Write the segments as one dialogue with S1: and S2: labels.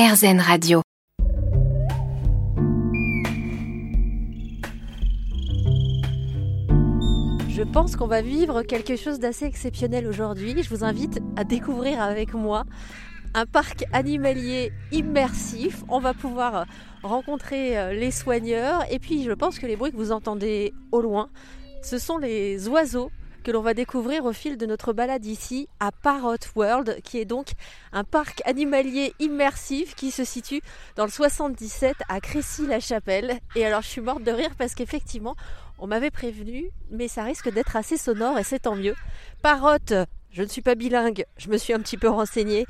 S1: RZN Radio.
S2: Je pense qu'on va vivre quelque chose d'assez exceptionnel aujourd'hui. Je vous invite à découvrir avec moi un parc animalier immersif. On va pouvoir rencontrer euh, les soigneurs et puis je pense que les bruits que vous entendez au loin, ce sont les oiseaux que l'on va découvrir au fil de notre balade ici à Parrot World, qui est donc un parc animalier immersif qui se situe dans le 77 à Crécy-la-Chapelle. Et alors je suis morte de rire parce qu'effectivement, on m'avait prévenu, mais ça risque d'être assez sonore et c'est tant mieux. Parrot, je ne suis pas bilingue, je me suis un petit peu renseignée.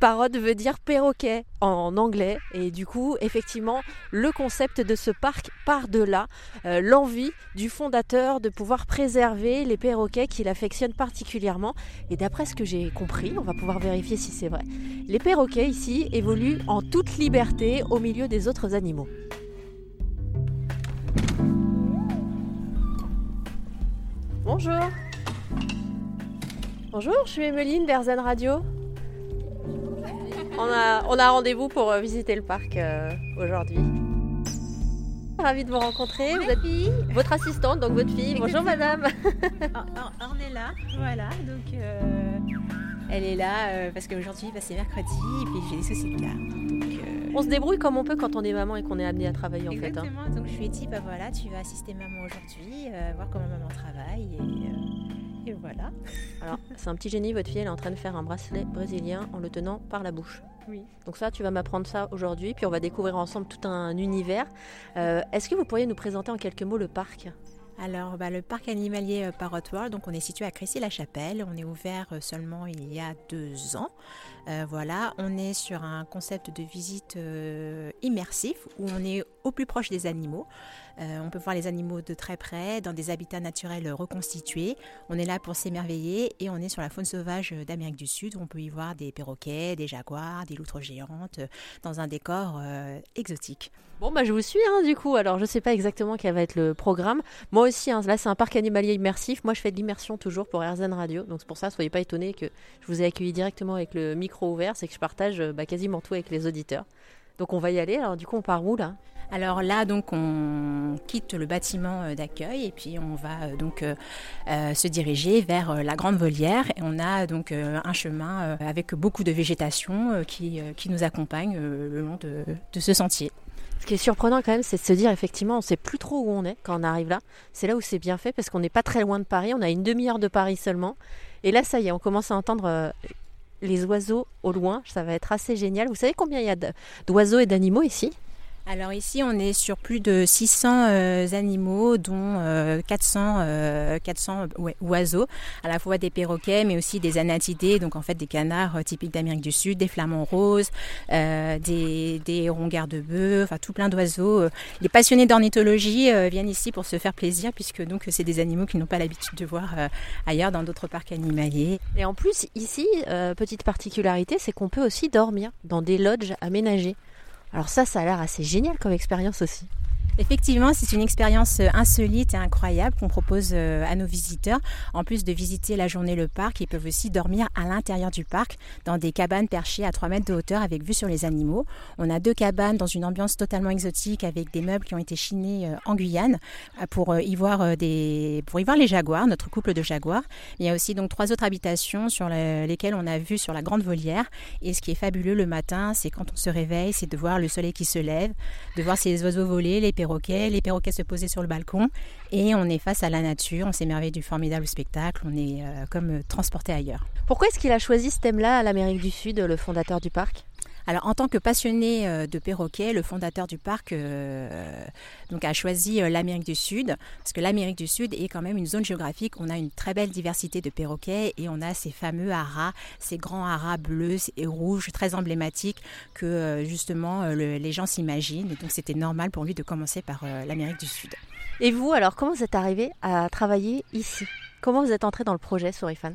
S2: Parrot veut dire perroquet en anglais et du coup effectivement le concept de ce parc part de là, euh, l'envie du fondateur de pouvoir préserver les perroquets qu'il affectionne particulièrement et d'après ce que j'ai compris, on va pouvoir vérifier si c'est vrai, les perroquets ici évoluent en toute liberté au milieu des autres animaux. Bonjour Bonjour, je suis Emeline d'Airzen Radio. On a, on a rendez-vous pour euh, visiter le parc euh, aujourd'hui. Ravie de vous rencontrer. Vous êtes votre assistante, donc votre fille. Bonjour madame.
S3: On est là, voilà. Donc euh, elle est là parce qu'aujourd'hui bah, c'est mercredi et puis j'ai des soucis de garde. Donc,
S2: On se débrouille comme on peut quand on est maman et qu'on est amené à travailler en fait. hein.
S3: Exactement. Donc je lui ai dit bah voilà, tu vas assister maman aujourd'hui, voir comment maman travaille et, et voilà.
S2: Alors c'est un petit génie, votre fille elle est en train de faire un bracelet brésilien en le tenant par la bouche.
S3: Oui.
S2: Donc ça, tu vas m'apprendre ça aujourd'hui, puis on va découvrir ensemble tout un univers. Euh, Est-ce que vous pourriez nous présenter en quelques mots le parc?
S3: Alors, bah, le parc animalier euh, Parrot World, donc on est situé à Crécy-la-Chapelle. On est ouvert euh, seulement il y a deux ans. Euh, voilà, on est sur un concept de visite euh, immersif où on est au plus proche des animaux. Euh, on peut voir les animaux de très près, dans des habitats naturels reconstitués. On est là pour s'émerveiller et on est sur la faune sauvage d'Amérique du Sud où on peut y voir des perroquets, des jaguars, des loutres géantes, euh, dans un décor euh, exotique.
S2: Bon, bah je vous suis hein, du coup. Alors je sais pas exactement quel va être le programme. Moi aussi, hein, là c'est un parc animalier immersif. Moi je fais de l'immersion toujours pour RZN Radio. Donc c'est pour ça, soyez pas étonnés que je vous ai accueilli directement avec le micro ouvert. C'est que je partage bah, quasiment tout avec les auditeurs. Donc on va y aller. Alors du coup, on part où là?
S3: Alors là, donc, on quitte le bâtiment euh, d'accueil et puis on va euh, donc euh, se diriger vers la grande volière. Et on a donc un chemin avec beaucoup de végétation qui, qui nous accompagne le long de, de ce sentier.
S2: Ce qui est surprenant quand même, c'est de se dire effectivement, on sait plus trop où on est quand on arrive là. C'est là où c'est bien fait parce qu'on n'est pas très loin de Paris. On a une demi-heure de Paris seulement. Et là, ça y est, on commence à entendre les oiseaux au loin. Ça va être assez génial. Vous savez combien il y a d'oiseaux et d'animaux ici?
S3: Alors ici, on est sur plus de 600 euh, animaux, dont euh, 400, euh, 400 ouais, oiseaux, à la fois des perroquets, mais aussi des anatidés, donc en fait des canards euh, typiques d'Amérique du Sud, des flamants roses, euh, des, des hérons garde-bœufs, enfin tout plein d'oiseaux. Euh, Les passionnés d'ornithologie euh, viennent ici pour se faire plaisir, puisque donc c'est des animaux qu'ils n'ont pas l'habitude de voir euh, ailleurs dans d'autres parcs animaliers.
S2: Et en plus, ici, euh, petite particularité, c'est qu'on peut aussi dormir dans des lodges aménagés. Alors ça, ça a l'air assez génial comme expérience aussi.
S3: Effectivement, c'est une expérience euh, insolite et incroyable qu'on propose euh, à nos visiteurs. En plus de visiter la journée le parc, ils peuvent aussi dormir à l'intérieur du parc dans des cabanes perchées à 3 mètres de hauteur avec vue sur les animaux. On a deux cabanes dans une ambiance totalement exotique avec des meubles qui ont été chinés euh, en Guyane pour y voir des pour y voir les jaguars, notre couple de jaguars. Il y a aussi donc trois autres habitations sur le- lesquelles on a vue sur la grande volière. Et ce qui est fabuleux le matin, c'est quand on se réveille, c'est de voir le soleil qui se lève, de voir ces oiseaux voler, les les perroquets se poser sur le balcon. Et on est face à la nature, on s'émerveille du formidable spectacle, on est euh, comme euh, transporté ailleurs.
S2: Pourquoi est-ce qu'il a choisi ce thème-là à l'Amérique du Sud, le fondateur du parc?
S3: Alors, en tant que passionné euh, de perroquets, le fondateur du parc euh, donc a choisi euh, l'Amérique du Sud, parce que l'Amérique du Sud est quand même une zone géographique. On a une très belle diversité de perroquets et on a ces fameux haras, ces grands haras bleus et rouges, très emblématiques que euh, justement le- les gens s'imaginent. Donc, c'était normal pour lui de commencer par l'Amérique du Sud.
S2: Et vous, alors, comment vous êtes arrivé à travailler ici? Comment vous êtes entré dans le projet Sorifan?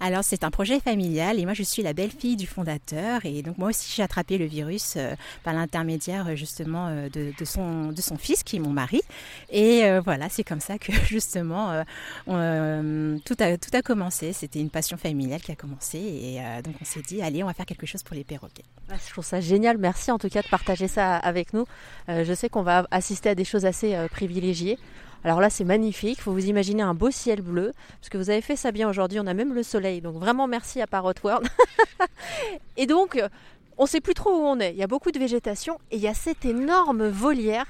S3: Alors c'est un projet familial et moi je suis la belle-fille du fondateur et donc moi aussi j'ai attrapé le virus euh, par l'intermédiaire euh, justement euh, de, son, fils qui est mon mari et voilà c'est comme ça que justement tout, a, tout a commencé, c'était une passion familiale qui a commencé et donc on s'est dit allez on va faire quelque chose pour les perroquets.
S2: Ah, je trouve ça génial, merci en tout cas de partager ça avec nous. je sais qu'on va assister à des choses assez privilégiées. Alors là, c'est magnifique. Il faut vous imaginer un beau ciel bleu, parce que vous avez fait ça bien aujourd'hui. On a même le soleil. Donc vraiment merci à Parrot World. et donc, on ne sait plus trop où on est. Il y a beaucoup de végétation et il y a cette énorme volière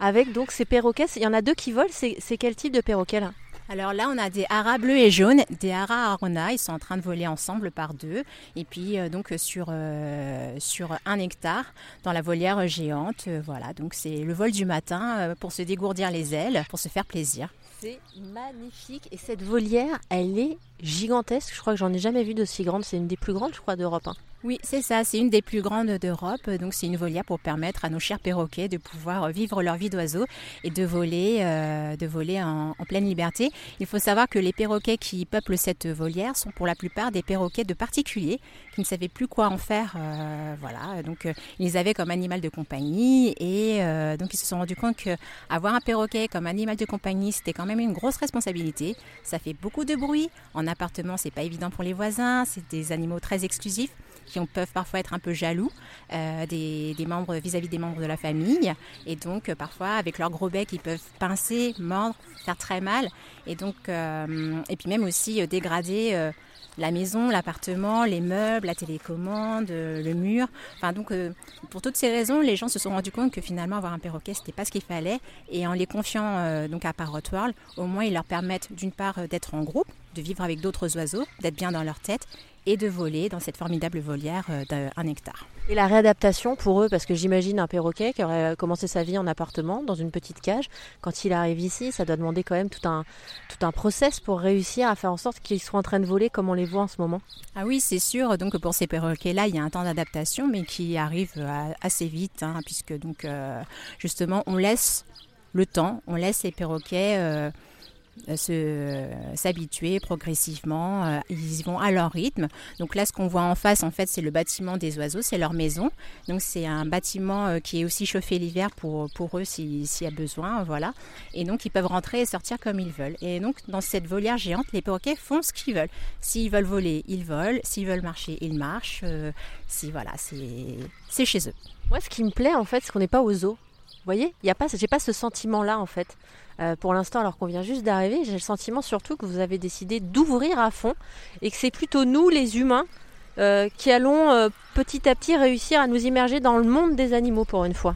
S2: avec donc ces perroquets. Il y en a deux qui volent. C'est quel type de perroquet là?
S3: Alors là, on a des haras bleus et jaunes, des haras arona. Ils sont en train de voler ensemble par deux. Et puis euh, donc sur euh, sur un hectare dans la volière géante. Euh, voilà. Donc c'est le vol du matin pour se dégourdir les ailes, pour se faire plaisir.
S2: C'est magnifique. Et cette volière, elle est gigantesque. Je crois que j'en ai jamais vu d'aussi grande. C'est une des plus grandes, je crois, d'Europe. Hein.
S3: Oui, c'est ça. C'est une des plus grandes d'Europe. Donc, c'est une volière pour permettre à nos chers perroquets de pouvoir vivre leur vie d'oiseau et de voler, euh, de voler en, pleine liberté. Il faut savoir que les perroquets qui peuplent cette volière sont pour la plupart des perroquets de particuliers qui ne savaient plus quoi en faire. Euh, voilà. Donc, euh, ils les avaient comme animal de compagnie et donc ils se sont rendus compte qu'avoir un perroquet comme animal de compagnie, c'était quand même une grosse responsabilité. Ça fait beaucoup de bruit. En appartement, c'est pas évident pour les voisins. C'est des animaux très exclusifs qui peuvent parfois être un peu jaloux euh, des, membres vis-à-vis des membres de la famille. Et donc, euh, parfois, avec leur gros bec, ils peuvent pincer, mordre, faire très mal. Et donc, euh, et puis même aussi dégrader la maison, l'appartement, les meubles, la télécommande, le mur. Enfin donc pour toutes ces raisons, les gens se sont rendus compte que finalement avoir un perroquet c'était pas ce qu'il fallait et en les confiant donc à Parrot World, au moins ils leur permettent d'une part d'être en groupe, de vivre avec d'autres oiseaux, d'être bien dans leur tête et de voler dans cette formidable volière euh, d'un hectare.
S2: Et la réadaptation pour eux, parce que j'imagine un perroquet qui aurait commencé sa vie en appartement, dans une petite cage, quand il arrive ici, ça doit demander quand même tout un, tout un process pour réussir à faire en sorte qu'ils soient en train de voler comme on les voit en ce moment.
S3: Ah oui, c'est sûr. Donc pour ces perroquets-là, il y a un temps d'adaptation, mais qui arrive euh, assez vite, hein, puisque donc euh, justement, on laisse le temps, on laisse les perroquets euh, s'habituer progressivement. Euh, ils vont à leur rythme. Donc là, ce qu'on voit en face, en fait, c'est le bâtiment des oiseaux, c'est leur maison. Donc c'est un bâtiment euh, qui est aussi chauffé l'hiver pour, pour eux s'il y a besoin, voilà. Et donc ils peuvent rentrer et sortir comme ils veulent. Et donc dans cette volière géante, les perroquets font ce qu'ils veulent. S'ils veulent voler, ils volent. S'ils veulent marcher, ils marchent. si voilà, c'est chez eux.
S2: Moi, ce qui me plaît en fait, c'est qu'on n'est pas aux zoo. Vous voyez, il pas, j'ai pas ce sentiment-là en fait. Euh, pour l'instant, alors qu'on vient juste d'arriver, j'ai le sentiment surtout que vous avez décidé d'ouvrir à fond et que c'est plutôt nous, les humains, euh, qui allons euh, petit à petit réussir à nous immerger dans le monde des animaux pour une fois.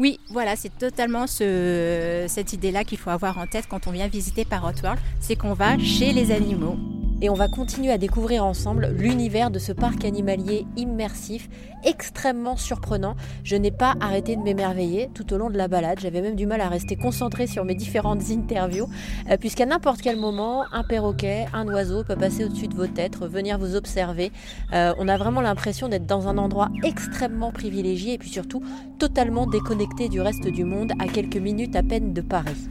S3: Oui, voilà, c'est totalement cette idée-là qu'il faut avoir en tête quand on vient visiter Parrot World, c'est qu'on va chez les animaux
S2: et on va continuer à découvrir ensemble l'univers de ce parc animalier immersif, extrêmement surprenant. Je n'ai pas arrêté de m'émerveiller tout au long de la balade, j'avais même du mal à rester concentré sur mes différentes interviews, euh, puisqu'à n'importe quel moment, un perroquet, un oiseau peut passer au-dessus de vos têtes, venir vous observer. Euh, on a vraiment l'impression d'être dans un endroit extrêmement privilégié et puis surtout totalement déconnecté du reste du monde à quelques minutes à peine de Paris.